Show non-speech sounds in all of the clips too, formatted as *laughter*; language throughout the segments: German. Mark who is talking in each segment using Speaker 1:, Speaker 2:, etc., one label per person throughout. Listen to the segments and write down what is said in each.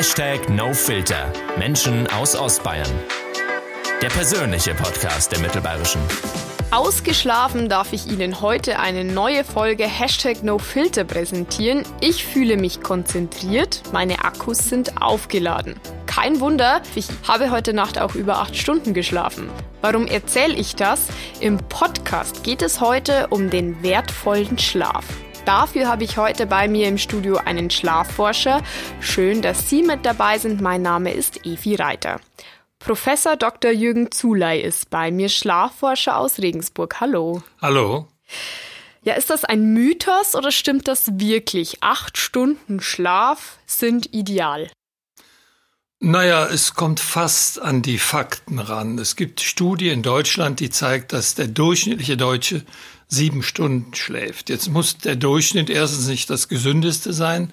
Speaker 1: Hashtag NoFilter. Menschen aus Ostbayern. Der persönliche Podcast der Mittelbayerischen.
Speaker 2: Ausgeschlafen darf ich Ihnen heute eine neue Folge Hashtag NoFilter präsentieren. Ich fühle mich konzentriert, meine Akkus sind aufgeladen. Kein Wunder, ich habe heute Nacht auch über acht Stunden geschlafen. Warum erzähle ich das? Im Podcast geht es heute um den wertvollen Schlaf. Dafür habe ich heute bei mir im Studio einen Schlafforscher. Schön, dass Sie mit dabei sind. Mein Name ist Evi Reiter. Professor Dr. Jürgen Zuley ist bei mir, Schlafforscher aus Regensburg. Hallo.
Speaker 3: Hallo.
Speaker 2: Ja, ist das ein Mythos oder stimmt das wirklich? Acht Stunden Schlaf sind ideal.
Speaker 3: Naja, es kommt fast an die Fakten ran. Es gibt Studie in Deutschland, die zeigt, dass der durchschnittliche Deutsche sieben Stunden schläft. Jetzt muss der Durchschnitt erstens nicht das gesündeste sein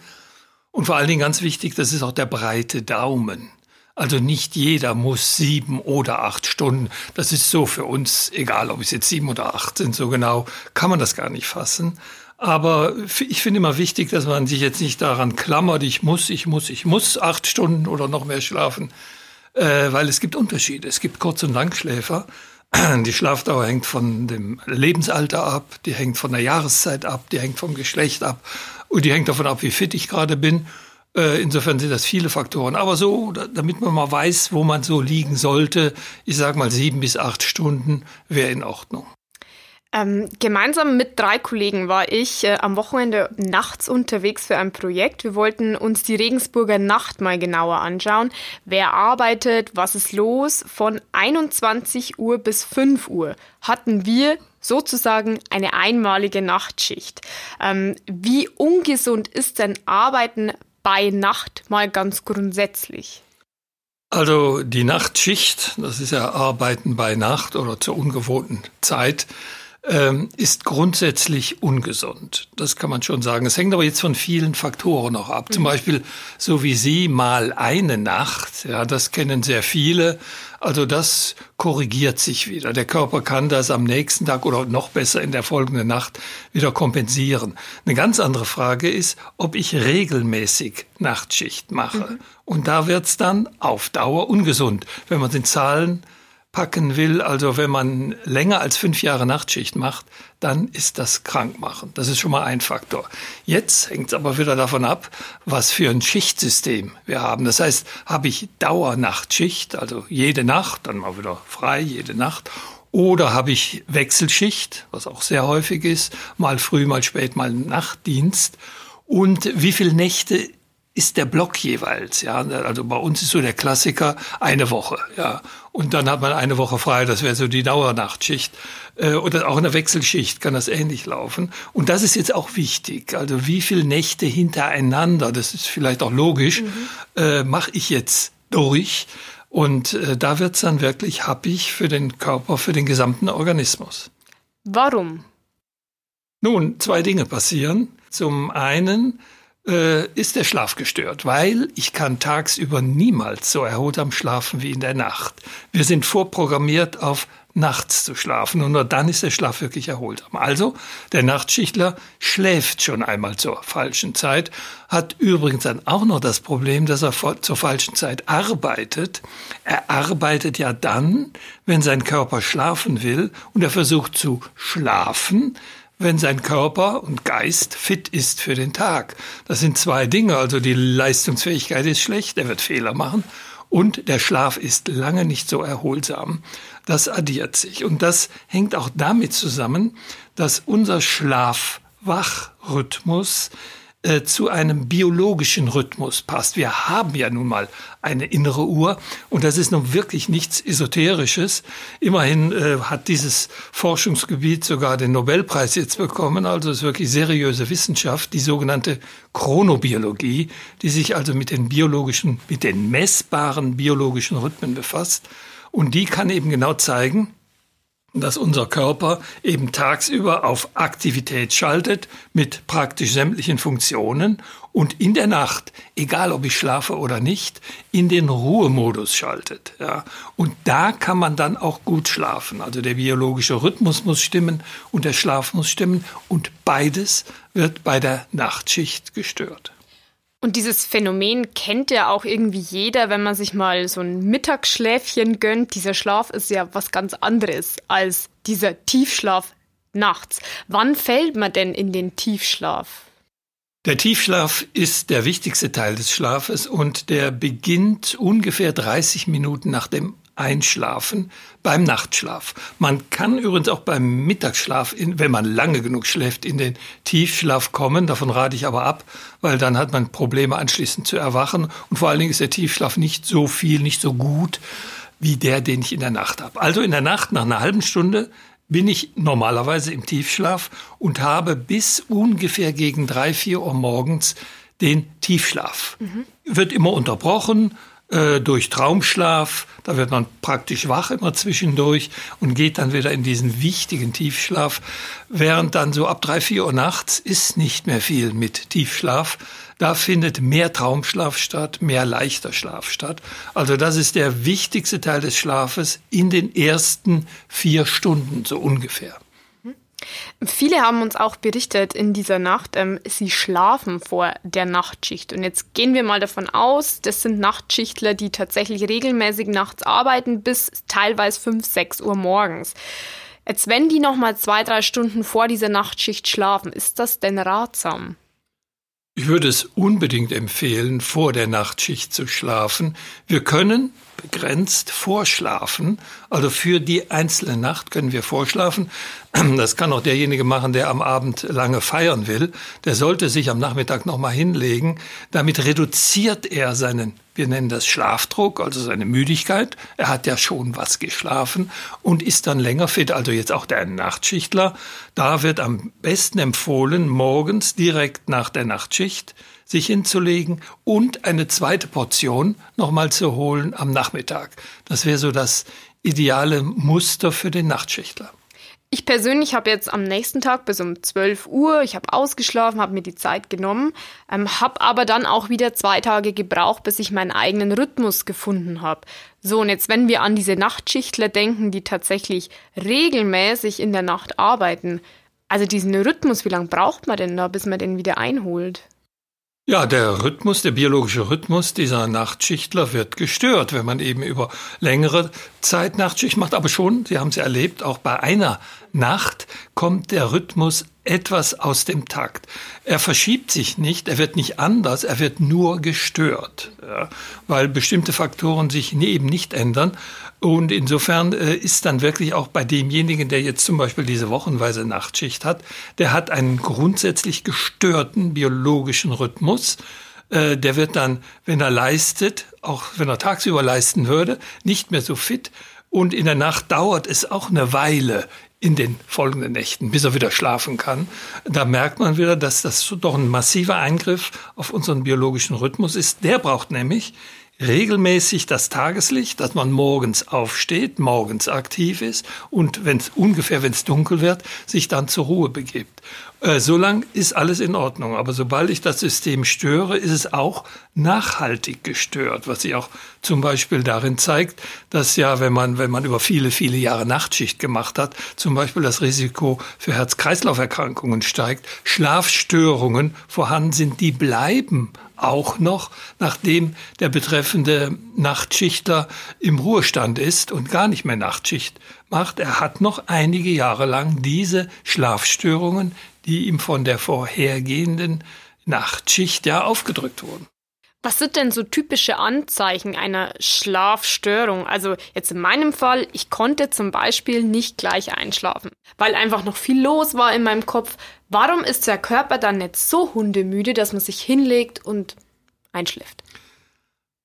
Speaker 3: und vor allen Dingen ganz wichtig, das ist auch der breite Daumen. Also nicht jeder muss sieben oder acht Stunden. Das ist so für uns, egal ob es jetzt sieben oder acht sind, so genau kann man das gar nicht fassen. Aber ich finde immer wichtig, dass man sich jetzt nicht daran klammert, ich muss, ich muss, ich muss acht Stunden oder noch mehr schlafen, äh, weil es gibt Unterschiede. Es gibt Kurz- und Langschläfer. *clears throat* Die Schlafdauer hängt von dem Lebensalter ab, die hängt von der Jahreszeit ab, die hängt vom Geschlecht ab und die hängt davon ab, wie fit ich gerade bin. Äh, insofern sind das viele Faktoren. Aber so, damit man mal weiß, wo man so liegen sollte, ich sage mal sieben bis acht Stunden wäre in Ordnung.
Speaker 2: Ähm, gemeinsam mit drei Kollegen war ich äh, am Wochenende nachts unterwegs für ein Projekt. Wir wollten uns die Regensburger Nacht mal genauer anschauen. Wer arbeitet, was ist los? Von 21 Uhr bis 5 Uhr hatten wir sozusagen eine einmalige Nachtschicht. Ähm, wie ungesund ist denn Arbeiten bei Nacht mal ganz grundsätzlich?
Speaker 3: Also die Nachtschicht, das ist ja Arbeiten bei Nacht oder zur ungewohnten Zeit, ähm, ist grundsätzlich ungesund. Das kann man schon sagen. Es hängt aber jetzt von vielen Faktoren noch ab. Zum mhm. Beispiel, so wie Sie mal eine Nacht, ja, das kennen sehr viele. Also das korrigiert sich wieder. Der Körper kann das am nächsten Tag oder noch besser in der folgenden Nacht wieder kompensieren. Eine ganz andere Frage ist, ob ich regelmäßig Nachtschicht mache. Mhm. Und da wird's dann auf Dauer ungesund. Wenn man den Zahlen packen will, also wenn man länger als fünf Jahre Nachtschicht macht, dann ist das krankmachend. Das ist schon mal ein Faktor. Jetzt hängt es aber wieder davon ab, was für ein Schichtsystem wir haben. Das heißt, habe ich Dauernachtschicht, also jede Nacht, dann mal wieder frei, jede Nacht, oder habe ich Wechselschicht, was auch sehr häufig ist, mal früh, mal spät, mal Nachtdienst. Und wie viele Nächte ist der Block jeweils. Ja, also bei uns ist so der Klassiker eine Woche. Ja, und dann hat man eine Woche frei. Das wäre so die Dauernachtschicht. Äh, oder auch in der Wechselschicht kann das ähnlich laufen. Und das ist jetzt auch wichtig. Also wie viele Nächte hintereinander, das ist vielleicht auch logisch, mhm. äh, mache ich jetzt durch. Und äh, da wird's dann wirklich happig für den Körper, für den gesamten Organismus.
Speaker 2: Warum?
Speaker 3: Nun, zwei Dinge passieren. Zum einen äh, ist der Schlaf gestört, weil ich kann tagsüber niemals so erholsam schlafen wie in der Nacht. Wir sind vorprogrammiert auf nachts zu schlafen und nur dann ist der Schlaf wirklich erholsam. Also, der Nachtschichtler schläft schon einmal zur falschen Zeit, hat übrigens dann auch noch das Problem, dass er zur falschen Zeit arbeitet. Er arbeitet ja dann, wenn sein Körper schlafen will und er versucht zu schlafen, wenn sein Körper und Geist fit ist für den Tag. Das sind zwei Dinge. Also die Leistungsfähigkeit ist schlecht, er wird Fehler machen und der Schlaf ist lange nicht so erholsam. Das addiert sich. Und das hängt auch damit zusammen, dass unser Schlaf-Wach-Rhythmus äh, zu einem biologischen Rhythmus passt. Wir haben ja nun mal eine innere Uhr und das ist nun wirklich nichts Esoterisches. Immerhin äh, hat dieses Forschungsgebiet sogar den Nobelpreis jetzt bekommen, also ist wirklich seriöse Wissenschaft, die sogenannte Chronobiologie, die sich also mit den biologischen, mit den messbaren biologischen Rhythmen befasst. Und die kann eben genau zeigen, dass unser Körper eben tagsüber auf Aktivität schaltet mit praktisch sämtlichen Funktionen und in der Nacht, egal ob ich schlafe oder nicht, in den Ruhemodus schaltet. Ja. Und da kann man dann auch gut schlafen. Also der biologische Rhythmus muss stimmen und der Schlaf muss stimmen und beides wird bei der Nachtschicht gestört.
Speaker 2: Und dieses Phänomen kennt ja auch irgendwie jeder, wenn man sich mal so ein Mittagsschläfchen gönnt. Dieser Schlaf ist ja was ganz anderes als dieser Tiefschlaf nachts. Wann fällt man denn in den Tiefschlaf?
Speaker 3: Der Tiefschlaf ist der wichtigste Teil des Schlafes und der beginnt ungefähr 30 Minuten nach dem Einschlafen beim Nachtschlaf. Man kann übrigens auch beim Mittagsschlaf, wenn man lange genug schläft, in den Tiefschlaf kommen. Davon rate ich aber ab, weil dann hat man Probleme anschließend zu erwachen. Und vor allen Dingen ist der Tiefschlaf nicht so viel, nicht so gut wie der, den ich in der Nacht habe. Also in der Nacht nach einer halben Stunde bin ich normalerweise im Tiefschlaf und habe bis ungefähr gegen drei, vier Uhr morgens den Tiefschlaf. Mhm. Wird immer unterbrochen äh, durch Traumschlaf. Da wird man praktisch wach immer zwischendurch und geht dann wieder in diesen wichtigen Tiefschlaf. Während dann so ab drei, vier Uhr nachts ist nicht mehr viel mit Tiefschlaf. Da findet mehr Traumschlaf statt, mehr leichter Schlaf statt. Also das ist der wichtigste Teil des Schlafes in den ersten vier Stunden so ungefähr.
Speaker 2: Viele haben uns auch berichtet in dieser Nacht, ähm, sie schlafen vor der Nachtschicht. Und jetzt gehen wir mal davon aus, das sind Nachtschichtler, die tatsächlich regelmäßig nachts arbeiten, bis teilweise 5, 6 Uhr morgens. Jetzt, wenn die noch mal zwei, drei Stunden vor dieser Nachtschicht schlafen, ist das denn ratsam?
Speaker 3: Ich würde es unbedingt empfehlen, vor der Nachtschicht zu schlafen. Wir können begrenzt vorschlafen. Also für die einzelne Nacht können wir vorschlafen. *clears throat* Das kann auch derjenige machen, der am Abend lange feiern will. Der sollte sich am Nachmittag nochmal hinlegen. Damit reduziert er seinen, wir nennen das Schlafdruck, also seine Müdigkeit. Er hat ja schon was geschlafen und ist dann länger fit. Also jetzt auch der Nachtschichtler. Da wird am besten empfohlen, morgens direkt nach der Nachtschicht sich hinzulegen und eine zweite Portion nochmal zu holen am Nachmittag. Das wäre so das ideale Muster für den Nachtschichtler.
Speaker 2: Ich persönlich habe jetzt am nächsten Tag bis um 12 Uhr, ich habe ausgeschlafen, habe mir die Zeit genommen, ähm, habe aber dann auch wieder zwei Tage gebraucht, bis ich meinen eigenen Rhythmus gefunden habe. So, und jetzt, wenn wir an diese Nachtschichtler denken, die tatsächlich regelmäßig in der Nacht arbeiten, also diesen Rhythmus, wie lange braucht man denn da, bis man den wieder einholt?
Speaker 3: Ja, der Rhythmus, der biologische Rhythmus dieser Nachtschichtler wird gestört, wenn man eben über längere Zeit Nachtschicht macht. Aber schon, Sie haben es erlebt, auch bei einer Nacht kommt der Rhythmus etwas aus dem Takt. Er verschiebt sich nicht, er wird nicht anders, er wird nur gestört, ja, weil bestimmte Faktoren sich eben nicht ändern. Und insofern äh, ist dann wirklich auch bei demjenigen, der jetzt zum Beispiel diese wochenweise Nachtschicht hat, der hat einen grundsätzlich gestörten biologischen Rhythmus. Äh, der wird dann, wenn er leistet, auch wenn er tagsüber leisten würde, nicht mehr so fit. Und in der Nacht dauert es auch eine Weile, in den folgenden Nächten, bis er wieder schlafen kann. Da merkt man wieder, dass das doch ein massiver Eingriff auf unseren biologischen Rhythmus ist. Der braucht nämlich regelmäßig das Tageslicht, dass man morgens aufsteht, morgens aktiv ist und wenn es ungefähr, wenn es dunkel wird, sich dann zur Ruhe begibt. Äh, solange ist alles in Ordnung. Aber sobald ich das System störe, ist es auch nachhaltig gestört, was sich auch zum Beispiel darin zeigt, dass ja, wenn man, wenn man über viele, viele Jahre Nachtschicht gemacht hat, zum Beispiel das Risiko für Herz-Kreislauf-Erkrankungen steigt, Schlafstörungen vorhanden sind, die bleiben auch noch, nachdem der betreffende Nachtschichtler im Ruhestand ist und gar nicht mehr Nachtschicht macht. Er hat noch einige Jahre lang diese Schlafstörungen, die ihm von der vorhergehenden Nachtschicht ja aufgedrückt wurden.
Speaker 2: Was sind denn so typische Anzeichen einer Schlafstörung? Also jetzt in meinem Fall, ich konnte zum Beispiel nicht gleich einschlafen, weil einfach noch viel los war in meinem Kopf. Warum ist der Körper dann nicht so hundemüde, dass man sich hinlegt und einschläft?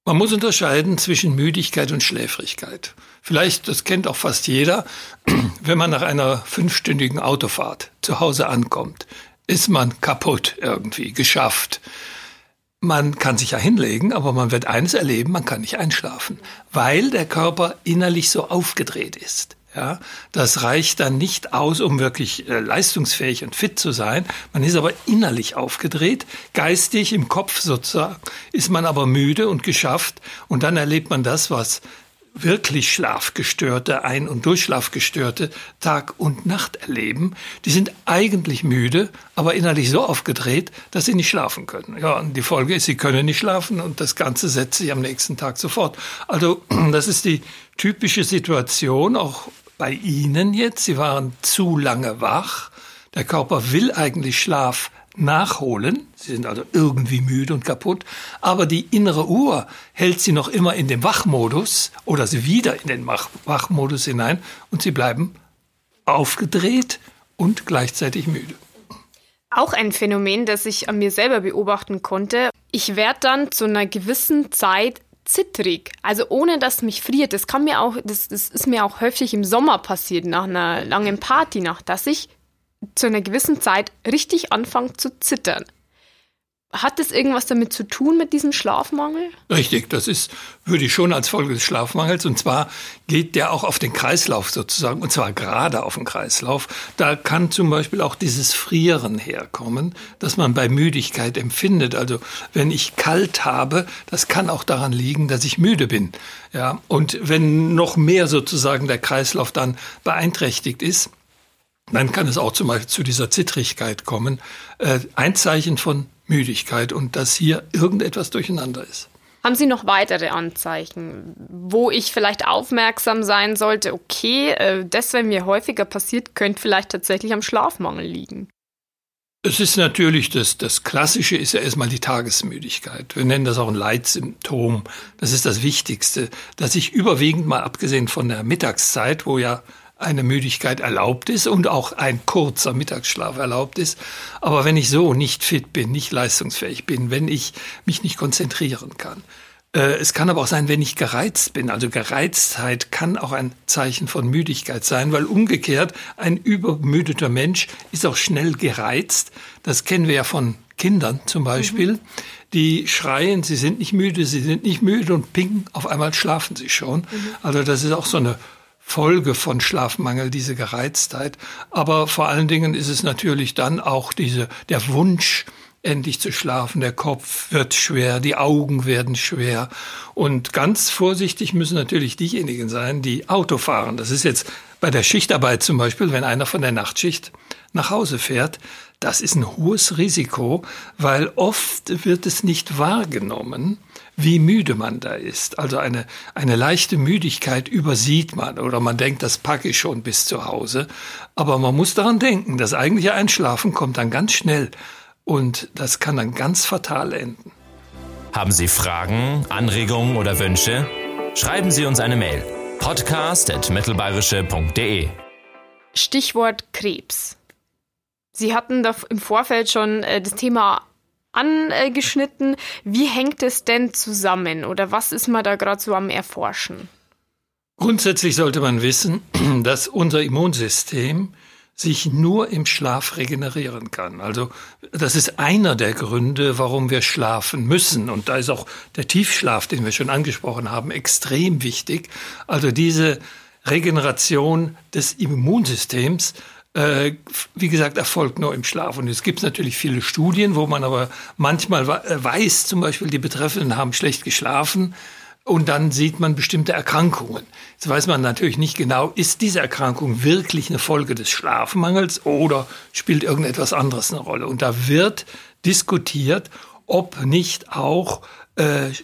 Speaker 3: Man muss unterscheiden zwischen Müdigkeit und Schläfrigkeit. Vielleicht, das kennt auch fast jeder, *clears throat* wenn man nach einer fünfstündigen Autofahrt zu Hause ankommt, ist man kaputt irgendwie, geschafft. Man kann sich ja hinlegen, aber man wird eines erleben, man kann nicht einschlafen, weil der Körper innerlich so aufgedreht ist. Ja, das reicht dann nicht aus, um wirklich äh, leistungsfähig und fit zu sein. Man ist aber innerlich aufgedreht, geistig im Kopf sozusagen, ist man aber müde und geschafft und dann erlebt man das, was wirklich Schlafgestörte, Ein- und Durchschlafgestörte Tag und Nacht erleben. Die sind eigentlich müde, aber innerlich so aufgedreht, dass sie nicht schlafen können. Ja, und die Folge ist, sie können nicht schlafen und das Ganze setzt sich am nächsten Tag sofort. Also, *clears throat* das ist die typische Situation, auch bei Ihnen jetzt. Sie waren zu lange wach. Der Körper will eigentlich Schlaf nachholen. Sie sind also irgendwie müde und kaputt. Aber die innere Uhr hält sie noch immer in den Wachmodus oder sie wieder in den Wachmodus hinein und sie bleiben aufgedreht und gleichzeitig müde.
Speaker 2: Auch ein Phänomen, das ich an mir selber beobachten konnte. Ich werde dann zu einer gewissen Zeit zittrig, also ohne dass mich friert. Das kann mir auch, das, das ist mir auch häufig im Sommer passiert, nach einer langen Partynacht, dass ich zu einer gewissen Zeit richtig anfangen zu zittern. Hat das irgendwas damit zu tun mit diesem Schlafmangel?
Speaker 3: Richtig, das ist, würde ich schon als Folge des Schlafmangels. Und zwar geht der auch auf den Kreislauf sozusagen, und zwar gerade auf den Kreislauf. Da kann zum Beispiel auch dieses Frieren herkommen, das man bei Müdigkeit empfindet. Also wenn ich kalt habe, das kann auch daran liegen, dass ich müde bin. Ja, und wenn noch mehr sozusagen der Kreislauf dann beeinträchtigt ist, dann kann es auch zum Beispiel zu dieser Zittrigkeit kommen. Äh, ein Zeichen von Müdigkeit und dass hier irgendetwas durcheinander ist.
Speaker 2: Haben Sie noch weitere Anzeichen, wo ich vielleicht aufmerksam sein sollte? Okay, äh, das, wenn mir häufiger passiert, könnte vielleicht tatsächlich am Schlafmangel liegen.
Speaker 3: Es ist natürlich, das, das Klassische ist ja erstmal die Tagesmüdigkeit. Wir nennen das auch ein Leitsymptom. Das ist das Wichtigste, dass ich überwiegend mal abgesehen von der Mittagszeit, wo ja eine Müdigkeit erlaubt ist und auch ein kurzer Mittagsschlaf erlaubt ist. Aber wenn ich so nicht fit bin, nicht leistungsfähig bin, wenn ich mich nicht konzentrieren kann, äh, es kann aber auch sein, wenn ich gereizt bin. Also Gereiztheit kann auch ein Zeichen von Müdigkeit sein, weil umgekehrt ein übermüdeter Mensch ist auch schnell gereizt. Das kennen wir ja von Kindern zum Beispiel. Mhm. Die schreien, sie sind nicht müde, sie sind nicht müde und ping, auf einmal schlafen sie schon. Mhm. Also das ist auch so eine Folge von Schlafmangel, diese Gereiztheit. Aber vor allen Dingen ist es natürlich dann auch diese, der Wunsch, endlich zu schlafen. Der Kopf wird schwer, die Augen werden schwer. Und ganz vorsichtig müssen natürlich diejenigen sein, die Auto fahren. Das ist jetzt bei der Schichtarbeit zum Beispiel, wenn einer von der Nachtschicht nach Hause fährt. Das ist ein hohes Risiko, weil oft wird es nicht wahrgenommen wie müde man da ist. Also eine, eine leichte Müdigkeit übersieht man oder man denkt, das packe ich schon bis zu Hause. Aber man muss daran denken, das eigentliche Einschlafen kommt dann ganz schnell und das kann dann ganz fatal enden.
Speaker 1: Haben Sie Fragen, Anregungen oder Wünsche? Schreiben Sie uns eine Mail. podcast.mittelbayerische.de
Speaker 2: Stichwort Krebs. Sie hatten da im Vorfeld schon äh, das Thema angeschnitten. Wie hängt es denn zusammen oder was ist man da gerade so am Erforschen?
Speaker 3: Grundsätzlich sollte man wissen, *clears throat* dass unser Immunsystem sich nur im Schlaf regenerieren kann. Also das ist einer der Gründe, warum wir schlafen müssen. Und da ist auch der Tiefschlaf, den wir schon angesprochen haben, extrem wichtig. Also diese Regeneration des Immunsystems äh, wie gesagt, erfolgt nur im Schlaf. Und es gibt natürlich viele Studien, wo man aber manchmal äh, weiß, zum Beispiel, die Betreffenden haben schlecht geschlafen. Und dann sieht man bestimmte Erkrankungen. Jetzt weiß man natürlich nicht genau, ist diese Erkrankung wirklich eine Folge des Schlafmangels oder spielt irgendetwas anderes eine Rolle. Und da wird diskutiert, ob nicht auch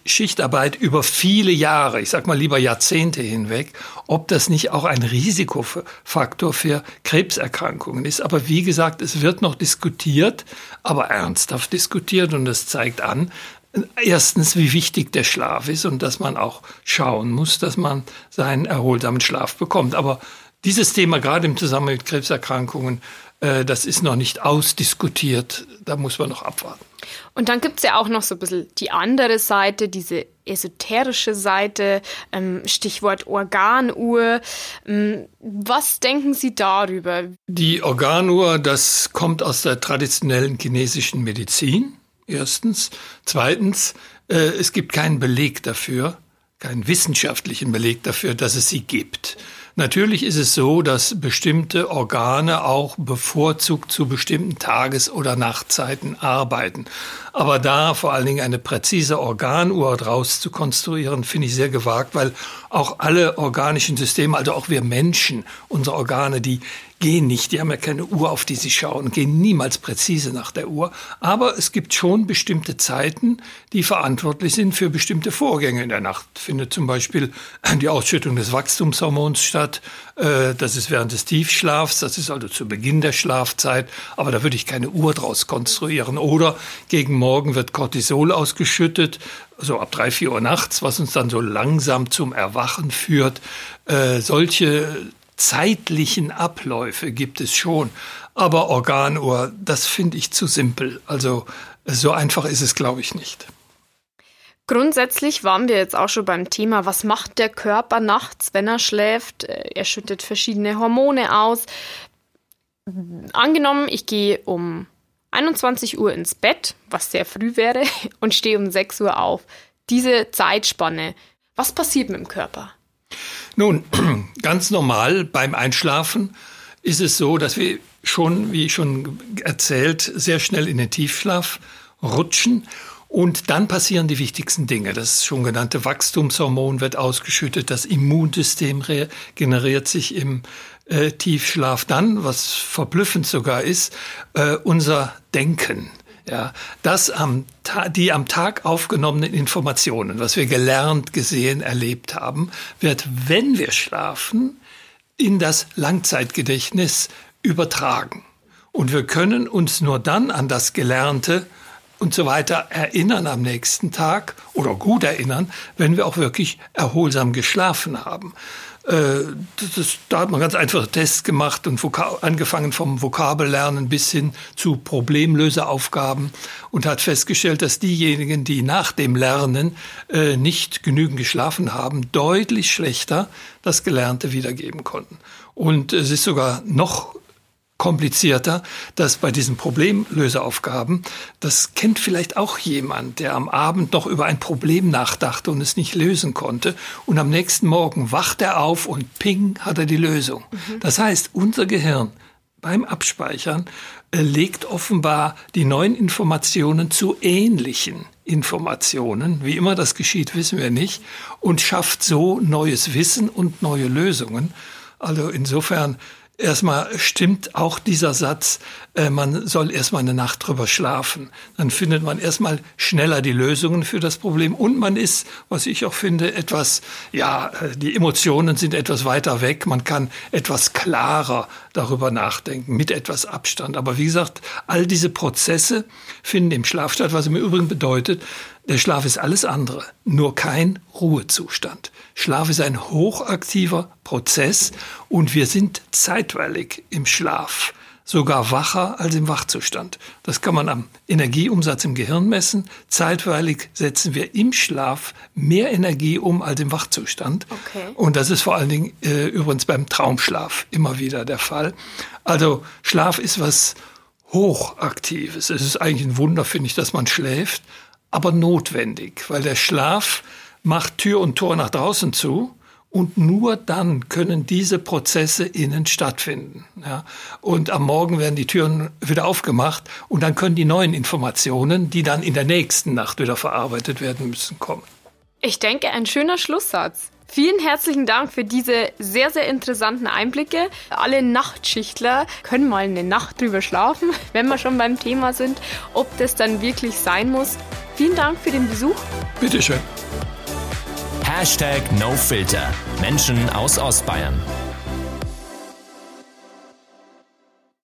Speaker 3: Schichtarbeit über viele Jahre, ich sag mal lieber Jahrzehnte hinweg, ob das nicht auch ein Risikofaktor für Krebserkrankungen ist. Aber wie gesagt, es wird noch diskutiert, aber ernsthaft diskutiert und das zeigt an, erstens, wie wichtig der Schlaf ist und dass man auch schauen muss, dass man seinen erholsamen Schlaf bekommt. Aber dieses Thema gerade im Zusammenhang mit Krebserkrankungen, äh, das ist noch nicht ausdiskutiert. Da muss man noch abwarten.
Speaker 2: Und dann gibt es ja auch noch so ein bisschen die andere Seite, diese esoterische Seite, ähm, Stichwort Organuhr. Ähm, was denken Sie darüber?
Speaker 3: Die Organuhr, das kommt aus der traditionellen chinesischen Medizin, erstens. Zweitens, äh, es gibt keinen Beleg dafür, keinen wissenschaftlichen Beleg dafür, dass es sie gibt. Natürlich ist es so, dass bestimmte Organe auch bevorzugt zu bestimmten Tages- oder Nachtzeiten arbeiten. Aber da vor allen Dingen eine präzise Organuhr draus zu konstruieren, finde ich sehr gewagt, weil auch alle organischen Systeme, also auch wir Menschen, unsere Organe, die gehen nicht, die haben ja keine Uhr, auf die sie schauen, gehen niemals präzise nach der Uhr. Aber es gibt schon bestimmte Zeiten, die verantwortlich sind für bestimmte Vorgänge in der Nacht. Findet zum Beispiel die Ausschüttung des Wachstumshormons statt. Äh, das ist während des Tiefschlafs, das ist also zu Beginn der Schlafzeit. Aber da würde ich keine Uhr draus konstruieren. Oder gegen Morgen wird Cortisol ausgeschüttet, so ab drei, vier Uhr nachts, was uns dann so langsam zum Erwachen führt. Äh, solche zeitlichen Abläufe gibt es schon. Aber Organuhr, das finde ich zu simpel. Also so einfach ist es, glaube ich, nicht.
Speaker 2: Grundsätzlich waren wir jetzt auch schon beim Thema, was macht der Körper nachts, wenn er schläft? Er schüttet verschiedene Hormone aus. Angenommen, ich gehe um 21 Uhr ins Bett, was sehr früh wäre, *laughs* und stehe um 6 Uhr auf. Diese Zeitspanne, was passiert mit dem Körper?
Speaker 3: Nun, *clears throat* ganz normal beim Einschlafen ist es so, dass wir schon, wie schon erzählt, sehr schnell in den Tiefschlaf rutschen. Und dann passieren die wichtigsten Dinge. Das schon genannte Wachstumshormon wird ausgeschüttet, das Immunsystem regeneriert sich im äh, Tiefschlaf. Dann, was verblüffend sogar ist, äh, unser Denken ja, das am, die am Tag aufgenommenen Informationen, was wir gelernt, gesehen, erlebt haben, wird, wenn wir schlafen, in das Langzeitgedächtnis übertragen. Und wir können uns nur dann an das Gelernte und so weiter erinnern am nächsten Tag oder gut erinnern, wenn wir auch wirklich erholsam geschlafen haben. Äh, das, da hat man ganz einfache Tests gemacht und angefangen vom Vokabellernen bis hin zu Problemlöseaufgaben und hat festgestellt, dass diejenigen, die nach dem Lernen äh, nicht genügend geschlafen haben, deutlich schlechter das Gelernte wiedergeben konnten. Und es ist sogar noch komplizierter, dass bei diesen Problemlöseaufgaben, das kennt vielleicht auch jemand, der am Abend noch über ein Problem nachdachte und es nicht lösen konnte und am nächsten Morgen wacht er auf und ping hat er die Lösung. Mhm. Das heißt, unser Gehirn beim Abspeichern äh, legt offenbar die neuen Informationen zu ähnlichen Informationen. Wie immer das geschieht, wissen wir nicht. Und schafft so neues Wissen und neue Lösungen. Also insofern Erstmal stimmt auch dieser Satz, äh, man soll erstmal eine Nacht drüber schlafen. Dann findet man erstmal schneller die Lösungen für das Problem und man ist, was ich auch finde, etwas, ja, äh, die Emotionen sind etwas weiter weg. Man kann etwas klarer darüber nachdenken, mit etwas Abstand. Aber wie gesagt, all diese Prozesse finden im Schlaf statt, was im Übrigen bedeutet, der Schlaf ist alles andere, nur kein Ruhezustand. Schlaf ist ein hochaktiver Prozess und wir sind zeitweilig im Schlaf sogar wacher als im Wachzustand. Das kann man am Energieumsatz im Gehirn messen. Zeitweilig setzen wir im Schlaf mehr Energie um als im Wachzustand. Okay. Und das ist vor allen Dingen äh, übrigens beim Traumschlaf immer wieder der Fall. Also Schlaf ist was Hochaktives. Es ist eigentlich ein Wunder, finde ich, dass man schläft aber notwendig, weil der Schlaf macht Tür und Tor nach draußen zu und nur dann können diese Prozesse innen stattfinden. Ja. Und am Morgen werden die Türen wieder aufgemacht und dann können die neuen Informationen, die dann in der nächsten Nacht wieder verarbeitet werden müssen, kommen.
Speaker 2: Ich denke, ein schöner Schlusssatz. Vielen herzlichen Dank für diese sehr, sehr interessanten Einblicke. Alle Nachtschichtler können mal eine Nacht drüber schlafen, *laughs* wenn wir schon beim Thema sind. Ob das dann wirklich sein muss, Vielen Dank für den Besuch.
Speaker 3: Bitteschön.
Speaker 1: Hashtag NoFilter. Menschen aus Ostbayern.